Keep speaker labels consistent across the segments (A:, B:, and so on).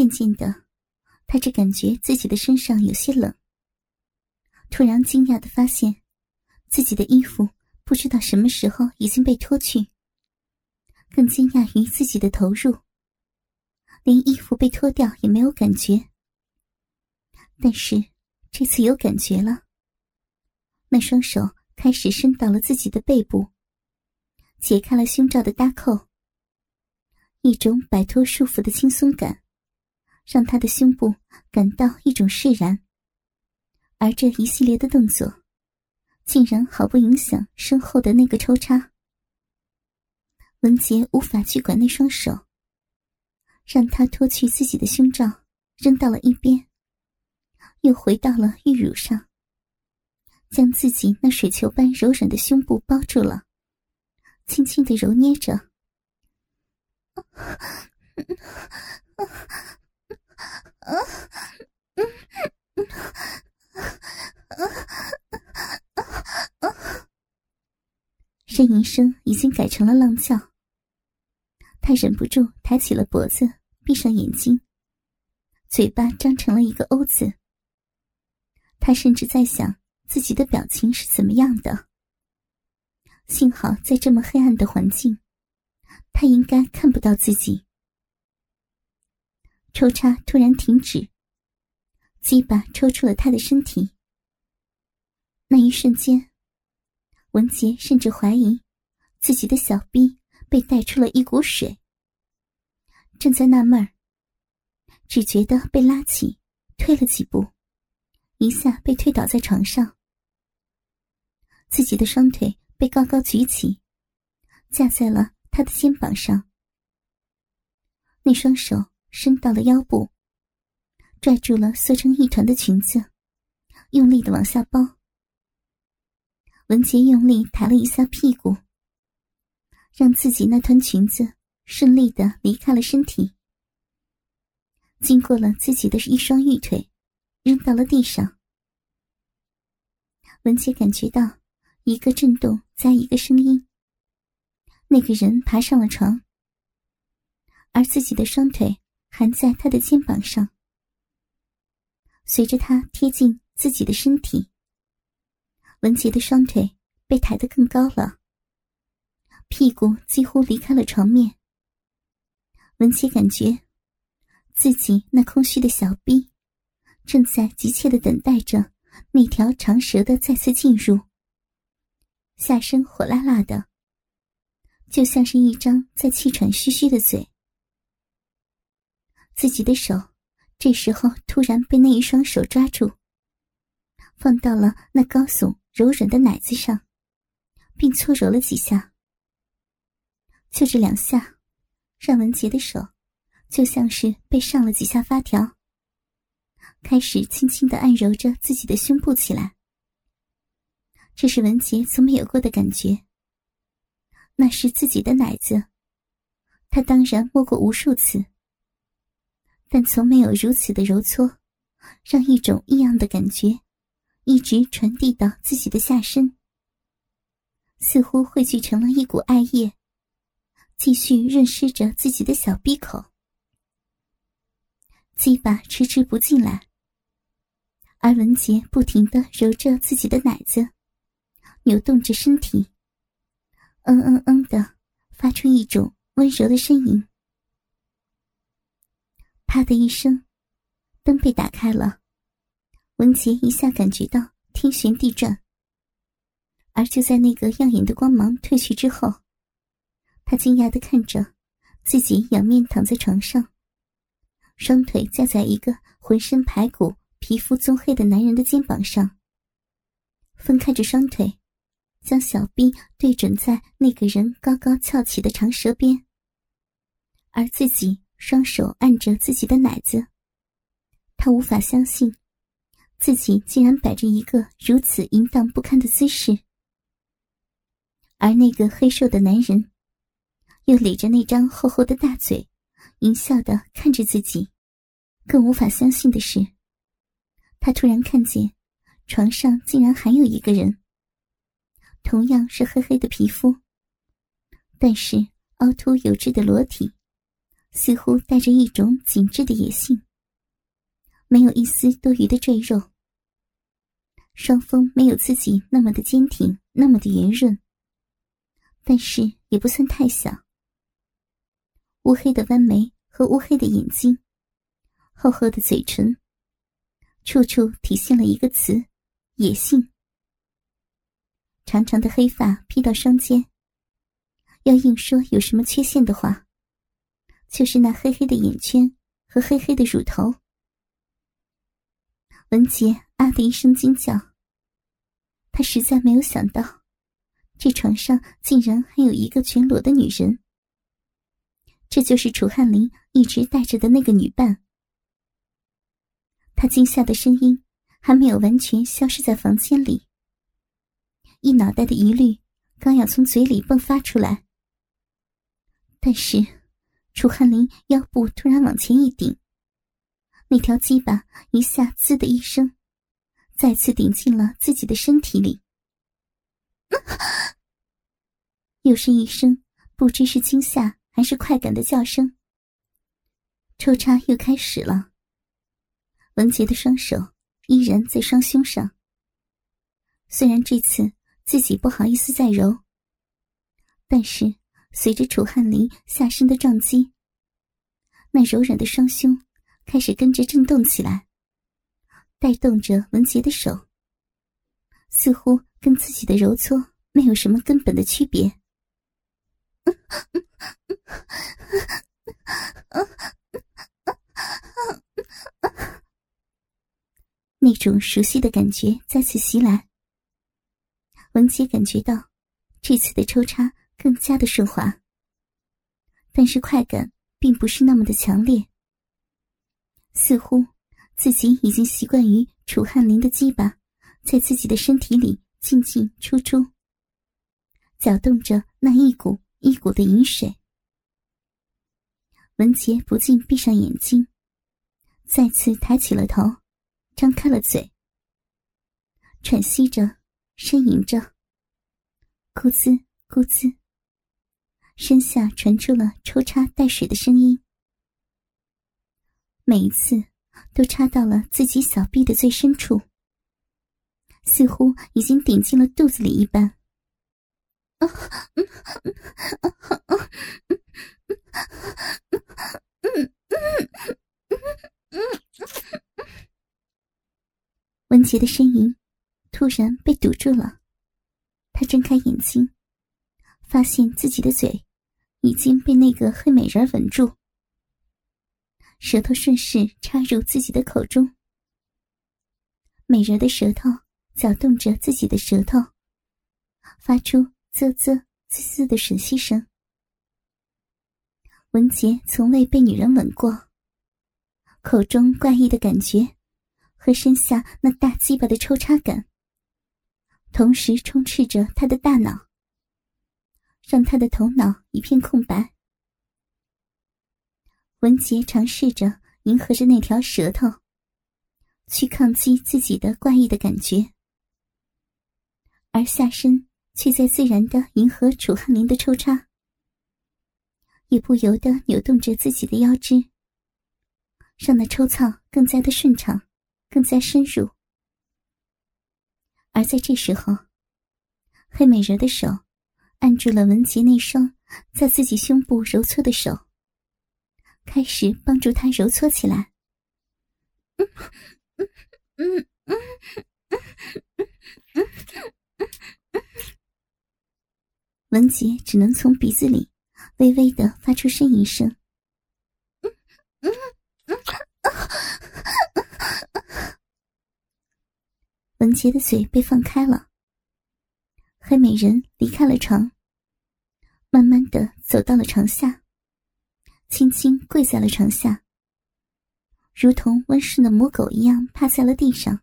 A: 渐渐的，他只感觉自己的身上有些冷。突然惊讶的发现，自己的衣服不知道什么时候已经被脱去。更惊讶于自己的投入，连衣服被脱掉也没有感觉。但是这次有感觉了，那双手开始伸到了自己的背部，解开了胸罩的搭扣。一种摆脱束缚的轻松感，让他的胸部感到一种释然。而这一系列的动作，竟然毫不影响身后的那个抽插。文杰无法去管那双手，让他脱去自己的胸罩，扔到了一边，又回到了玉乳上，将自己那水球般柔软的胸部包住了，轻轻的揉捏着。呻吟声已经改成了浪叫。他忍不住抬起了脖子，闭上眼睛，嘴巴张成了一个 “O” 字。他甚至在想自己的表情是怎么样的。幸好在这么黑暗的环境，他应该看不到自己。抽插突然停止，鸡巴抽出了他的身体。那一瞬间，文杰甚至怀疑自己的小臂。被带出了一股水，正在纳闷儿，只觉得被拉起，退了几步，一下被推倒在床上。自己的双腿被高高举起，架在了他的肩膀上。那双手伸到了腰部，拽住了缩成一团的裙子，用力的往下包。文杰用力抬了一下屁股。让自己那团裙子顺利的离开了身体，经过了自己的一双玉腿，扔到了地上。文杰感觉到一个震动加一个声音，那个人爬上了床，而自己的双腿还在他的肩膀上。随着他贴近自己的身体，文杰的双腿被抬得更高了。屁股几乎离开了床面，文琪感觉自己那空虚的小臂正在急切的等待着那条长蛇的再次进入。下身火辣辣的，就像是一张在气喘吁吁的嘴。自己的手这时候突然被那一双手抓住，放到了那高耸柔软的奶子上，并搓揉了几下。就这两下，让文杰的手就像是被上了几下发条，开始轻轻的按揉着自己的胸部起来。这是文杰从没有过的感觉。那是自己的奶子，他当然摸过无数次，但从没有如此的揉搓，让一种异样的感觉一直传递到自己的下身，似乎汇聚成了一股艾叶。继续润湿着自己的小闭口，鸡巴迟迟不进来，而文杰不停的揉着自己的奶子，扭动着身体，嗯嗯嗯的发出一种温柔的呻吟。啪的一声，灯被打开了，文杰一下感觉到天旋地转，而就在那个耀眼的光芒褪去之后。他惊讶的看着自己仰面躺在床上，双腿架在一个浑身排骨、皮肤棕黑的男人的肩膀上。分开着双腿，将小臂对准在那个人高高翘起的长舌边，而自己双手按着自己的奶子。他无法相信，自己竟然摆着一个如此淫荡不堪的姿势，而那个黑瘦的男人。又咧着那张厚厚的大嘴，淫笑的看着自己。更无法相信的是，他突然看见床上竟然还有一个人，同样是黑黑的皮肤，但是凹凸有致的裸体，似乎带着一种紧致的野性，没有一丝多余的赘肉。双峰没有自己那么的坚挺，那么的圆润，但是也不算太小。乌黑的弯眉和乌黑的眼睛，厚厚的嘴唇，处处体现了一个词：野性。长长的黑发披到双肩，要硬说有什么缺陷的话，就是那黑黑的眼圈和黑黑的乳头。文杰啊的一声惊叫。他实在没有想到，这床上竟然还有一个全裸的女人。这就是楚汉林一直带着的那个女伴。他惊吓的声音还没有完全消失在房间里，一脑袋的疑虑刚要从嘴里迸发出来，但是楚汉林腰部突然往前一顶，那条鸡巴一下“滋”的一声。再次顶进了自己的身体里，又是一声不知是惊吓还是快感的叫声。抽插又开始了。文杰的双手依然在双胸上，虽然这次自己不好意思再揉，但是随着楚汉林下身的撞击，那柔软的双胸开始跟着震动起来。带动着文杰的手，似乎跟自己的揉搓没有什么根本的区别。那种熟悉的感觉再次袭来，文杰感觉到这次的抽插更加的顺滑，但是快感并不是那么的强烈，似乎。自己已经习惯于楚汉林的鸡巴在自己的身体里进进出出，搅动着那一股一股的饮水。文杰不禁闭上眼睛，再次抬起了头，张开了嘴，喘息着，呻吟着，咕滋咕滋，身下传出了抽插带水的声音。每一次。都插到了自己小臂的最深处，似乎已经顶进了肚子里一般。文杰的呻吟突然被堵住了，他睁开眼睛，发现自己的嘴已经被那个黑美人吻住。舌头顺势插入自己的口中，美人的舌头搅动着自己的舌头，发出啧啧滋滋的吮吸声。文杰从未被女人吻过，口中怪异的感觉和身下那大鸡巴的抽插感，同时充斥着他的大脑，让他的头脑一片空白。文杰尝试着迎合着那条舌头，去抗击自己的怪异的感觉，而下身却在自然的迎合楚汉林的抽插，也不由得扭动着自己的腰肢，让那抽操更加的顺畅，更加深入。而在这时候，黑美人的手按住了文杰那双在自己胸部揉搓的手。开始帮助他揉搓起来。文杰只能从鼻子里微微的发出呻吟声。文杰的嘴被放开了，黑美人离开了床，慢慢的走到了床下。轻轻跪在了床下，如同温顺的母狗一样趴在了地上。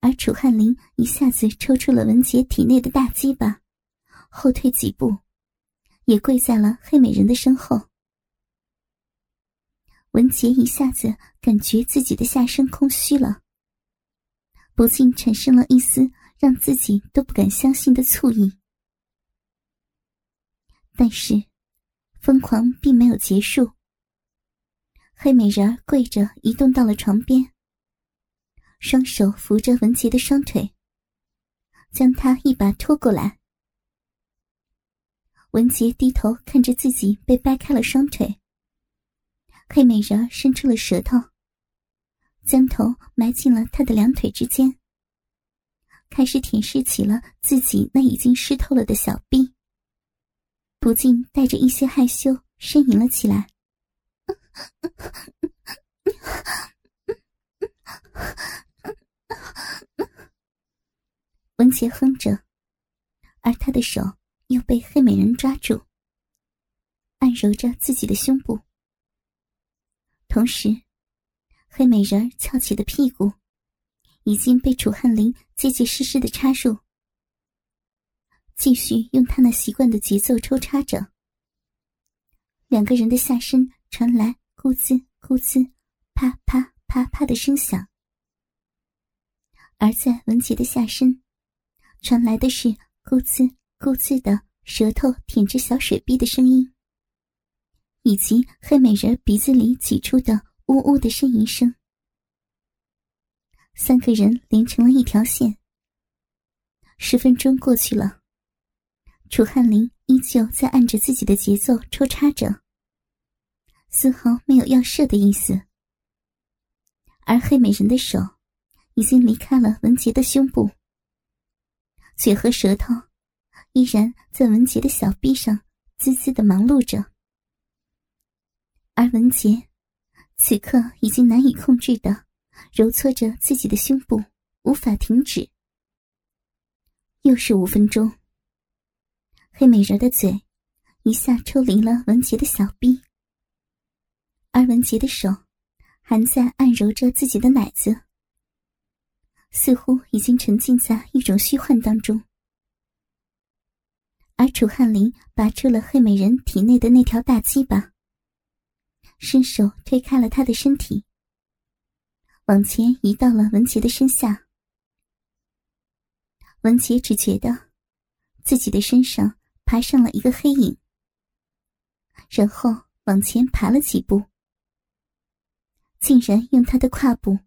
A: 而楚汉林一下子抽出了文杰体内的大鸡巴，后退几步，也跪在了黑美人的身后。文杰一下子感觉自己的下身空虚了，不禁产生了一丝让自己都不敢相信的醋意，但是。疯狂并没有结束。黑美人儿跪着移动到了床边，双手扶着文杰的双腿，将他一把拖过来。文杰低头看着自己被掰开了双腿，黑美人儿伸出了舌头，将头埋进了他的两腿之间，开始舔舐起了自己那已经湿透了的小臂，不禁带着一些害羞呻吟了起来。文杰哼着，而他的手又被黑美人抓住，按揉着自己的胸部。同时，黑美人翘起的屁股已经被楚汉林结结实实的插入，继续用他那习惯的节奏抽插着。两个人的下身传来。咕滋咕滋，啪啪啪啪的声响，而在文杰的下身，传来的是咕滋咕滋的舌头舔着小水逼的声音，以及黑美人鼻子里挤出的呜呜的呻吟声。三个人连成了一条线。十分钟过去了，楚汉林依旧在按着自己的节奏抽插着。丝毫没有要射的意思，而黑美人的手已经离开了文杰的胸部，嘴和舌头依然在文杰的小臂上滋滋的忙碌着，而文杰此刻已经难以控制的揉搓着自己的胸部，无法停止。又是五分钟，黑美人的嘴一下抽离了文杰的小臂。而文杰的手还在按揉着自己的奶子，似乎已经沉浸在一种虚幻当中。而楚汉林拔出了黑美人体内的那条大鸡巴，伸手推开了她的身体，往前移到了文杰的身下。文杰只觉得自己的身上爬上了一个黑影，然后往前爬了几步。竟然用他的胯部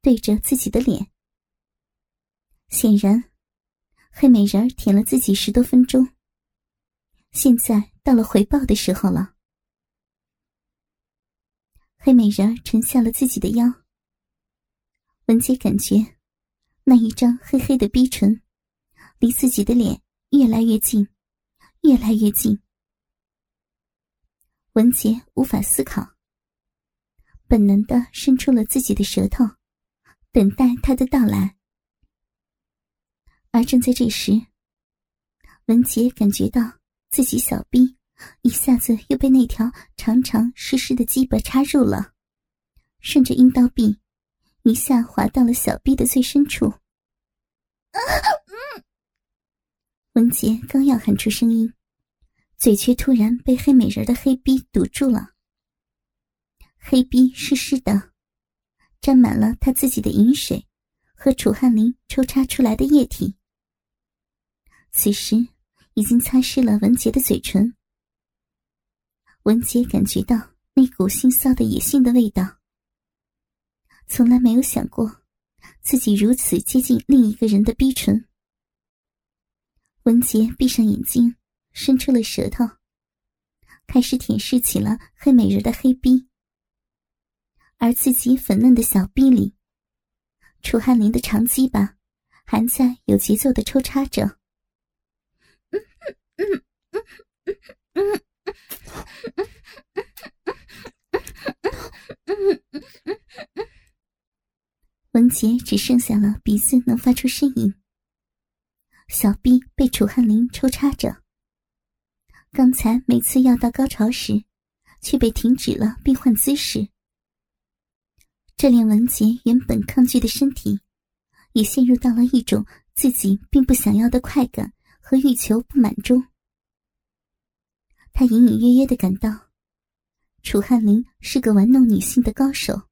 A: 对着自己的脸，显然黑美人舔了自己十多分钟，现在到了回报的时候了。黑美人沉下了自己的腰，文杰感觉那一张黑黑的逼唇离自己的脸越来越近，越来越近。文杰无法思考。本能的伸出了自己的舌头，等待他的到来。而正在这时，文杰感觉到自己小臂一下子又被那条长长湿湿的鸡巴插入了，顺着阴道壁一下滑到了小臂的最深处。文杰刚要喊出声音，嘴却突然被黑美人的黑逼堵住了。黑逼湿湿的，沾满了他自己的饮水和楚汉林抽插出来的液体。此时已经擦拭了文杰的嘴唇。文杰感觉到那股腥臊的野性的味道。从来没有想过自己如此接近另一个人的逼唇。文杰闭上眼睛，伸出了舌头，开始舔舐起了黑美人的黑逼。而自己粉嫩的小臂里，楚汉林的长鸡巴还在有节奏的抽插着。文杰只剩下了鼻子能发出呻吟，小臂被楚汉林抽插着。刚才每次要到高潮时，却被停止了变换姿势。这令文杰原本抗拒的身体，也陷入到了一种自己并不想要的快感和欲求不满中。他隐隐约约的感到，楚汉林是个玩弄女性的高手，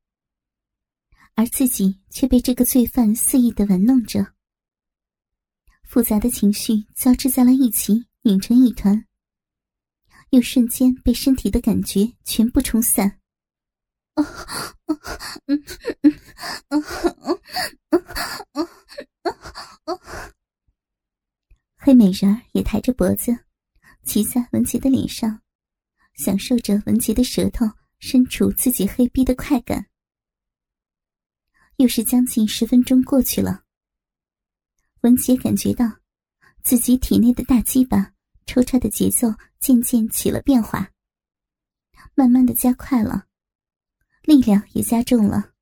A: 而自己却被这个罪犯肆意的玩弄着。复杂的情绪交织在了一起，拧成一团，又瞬间被身体的感觉全部冲散。黑美人儿也抬着脖子，骑在文杰的脸上，享受着文杰的舌头身处自己黑逼的快感。又是将近十分钟过去了，文杰感觉到自己体内的大鸡巴抽插的节奏渐渐起了变化，慢慢的加快了，力量也加重了，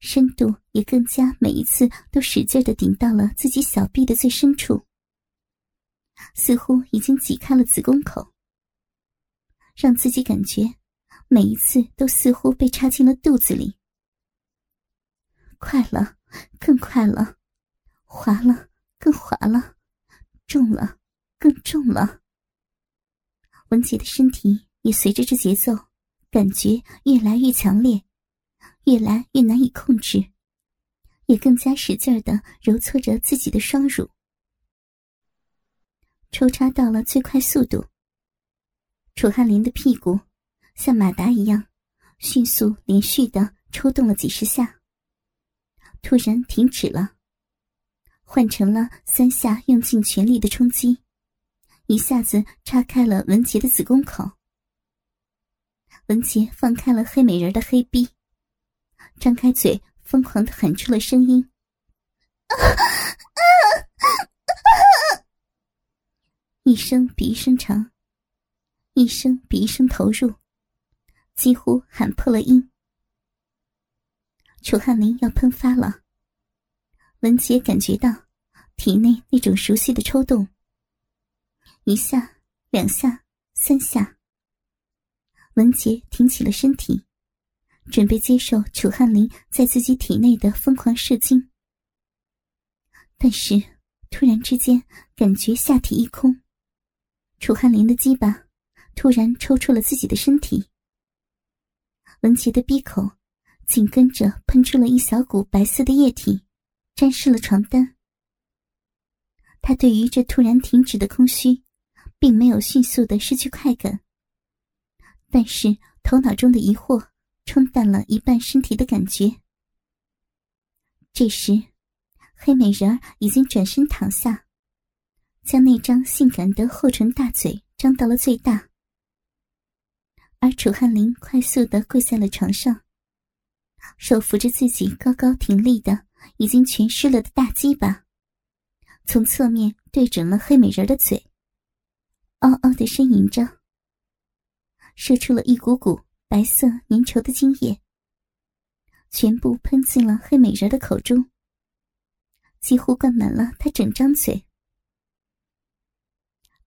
A: 深度也更加，每一次都使劲的顶到了自己小臂的最深处，似乎已经挤开了子宫口，让自己感觉每一次都似乎被插进了肚子里。快了，更快了，滑了，更滑了，重了，更重了。文杰的身体也随着这节奏，感觉越来越强烈，越来越难以控制，也更加使劲的揉搓着自己的双乳，抽插到了最快速度。楚汉林的屁股像马达一样，迅速连续的抽动了几十下。突然停止了，换成了三下用尽全力的冲击，一下子插开了文杰的子宫口。文杰放开了黑美人的黑逼，张开嘴，疯狂的喊出了声音：“一声比一声长，一声比一声投入，几乎喊破了音。”楚汉林要喷发了，文杰感觉到体内那种熟悉的抽动，一下、两下、三下，文杰挺起了身体，准备接受楚汉林在自己体内的疯狂射精。但是突然之间，感觉下体一空，楚汉林的鸡巴突然抽出了自己的身体，文杰的闭口。紧跟着喷出了一小股白色的液体，沾湿了床单。他对于这突然停止的空虚，并没有迅速的失去快感，但是头脑中的疑惑冲淡了一半身体的感觉。这时，黑美人已经转身躺下，将那张性感的厚唇大嘴张到了最大，而楚汉林快速的跪在了床上。手扶着自己高高挺立的、已经全湿了的大鸡巴，从侧面对准了黑美人的嘴，嗷嗷的呻吟着，射出了一股股白色粘稠的精液，全部喷进了黑美人的口中，几乎灌满了她整张嘴。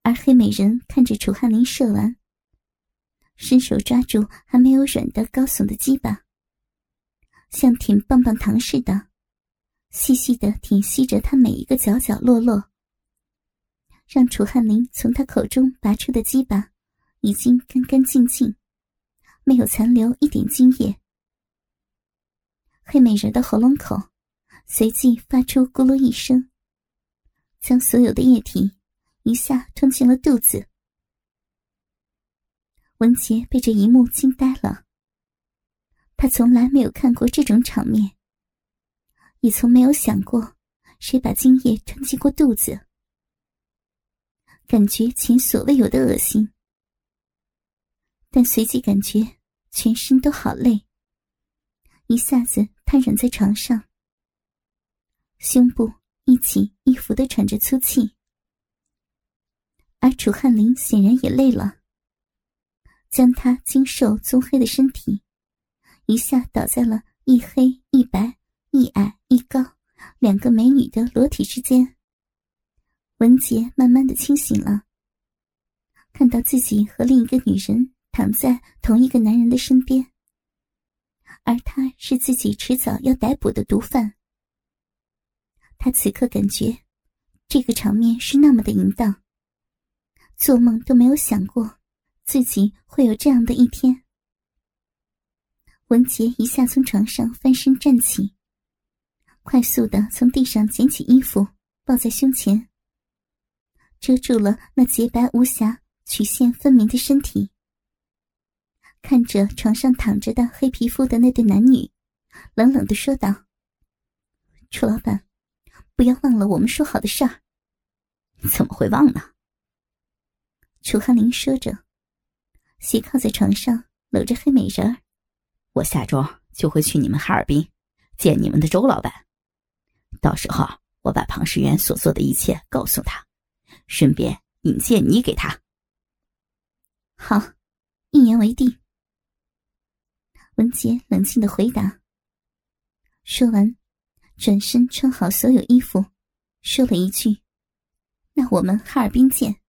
A: 而黑美人看着楚汉林射完，伸手抓住还没有软的高耸的鸡巴。像舔棒棒糖似的，细细的舔吸着他每一个角角落落，让楚汉林从他口中拔出的鸡巴已经干干净净，没有残留一点精液。黑美人的喉咙口随即发出咕噜一声，将所有的液体一下吞进了肚子。文杰被这一幕惊呆了。他从来没有看过这种场面，也从没有想过谁把精液吞进过肚子，感觉前所未有的恶心。但随即感觉全身都好累，一下子瘫软在床上，胸部一起一伏的喘着粗气。而楚汉林显然也累了，将他精瘦棕黑的身体。一下倒在了一黑一白、一矮一高两个美女的裸体之间。文杰慢慢的清醒了，看到自己和另一个女人躺在同一个男人的身边，而他是自己迟早要逮捕的毒贩。他此刻感觉，这个场面是那么的淫荡，做梦都没有想过自己会有这样的一天。文杰一下从床上翻身站起，快速的从地上捡起衣服，抱在胸前，遮住了那洁白无瑕、曲线分明的身体。看着床上躺着的黑皮肤的那对男女，冷冷的说道：“楚老板，不要忘了我们说好的事儿。”
B: 怎么会忘呢？
A: 楚汉林说着，斜靠在床上搂着黑美人儿。
B: 我下周就会去你们哈尔滨见你们的周老板，到时候我把庞世元所做的一切告诉他，顺便引荐你给他。
A: 好，一言为定。文杰冷静的回答。说完，转身穿好所有衣服，说了一句。那我们哈尔滨见。